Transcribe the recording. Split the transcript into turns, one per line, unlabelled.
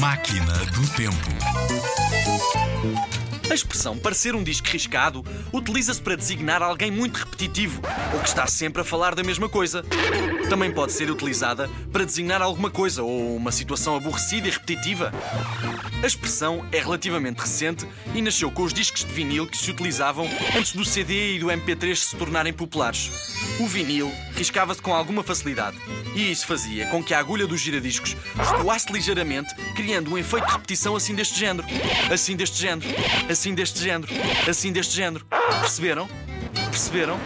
Máquina do Tempo.
A expressão parecer um disco riscado utiliza-se para designar alguém muito repetitivo ou que está sempre a falar da mesma coisa. Também pode ser utilizada para designar alguma coisa ou uma situação aborrecida e repetitiva. A expressão é relativamente recente e nasceu com os discos de vinil que se utilizavam antes do CD e do MP3 se tornarem populares. O vinil riscava-se com alguma facilidade e isso fazia com que a agulha dos giradiscos escoasse ligeiramente, criando um efeito de repetição assim deste género, assim deste género, assim deste género, assim deste género. Perceberam? Perceberam?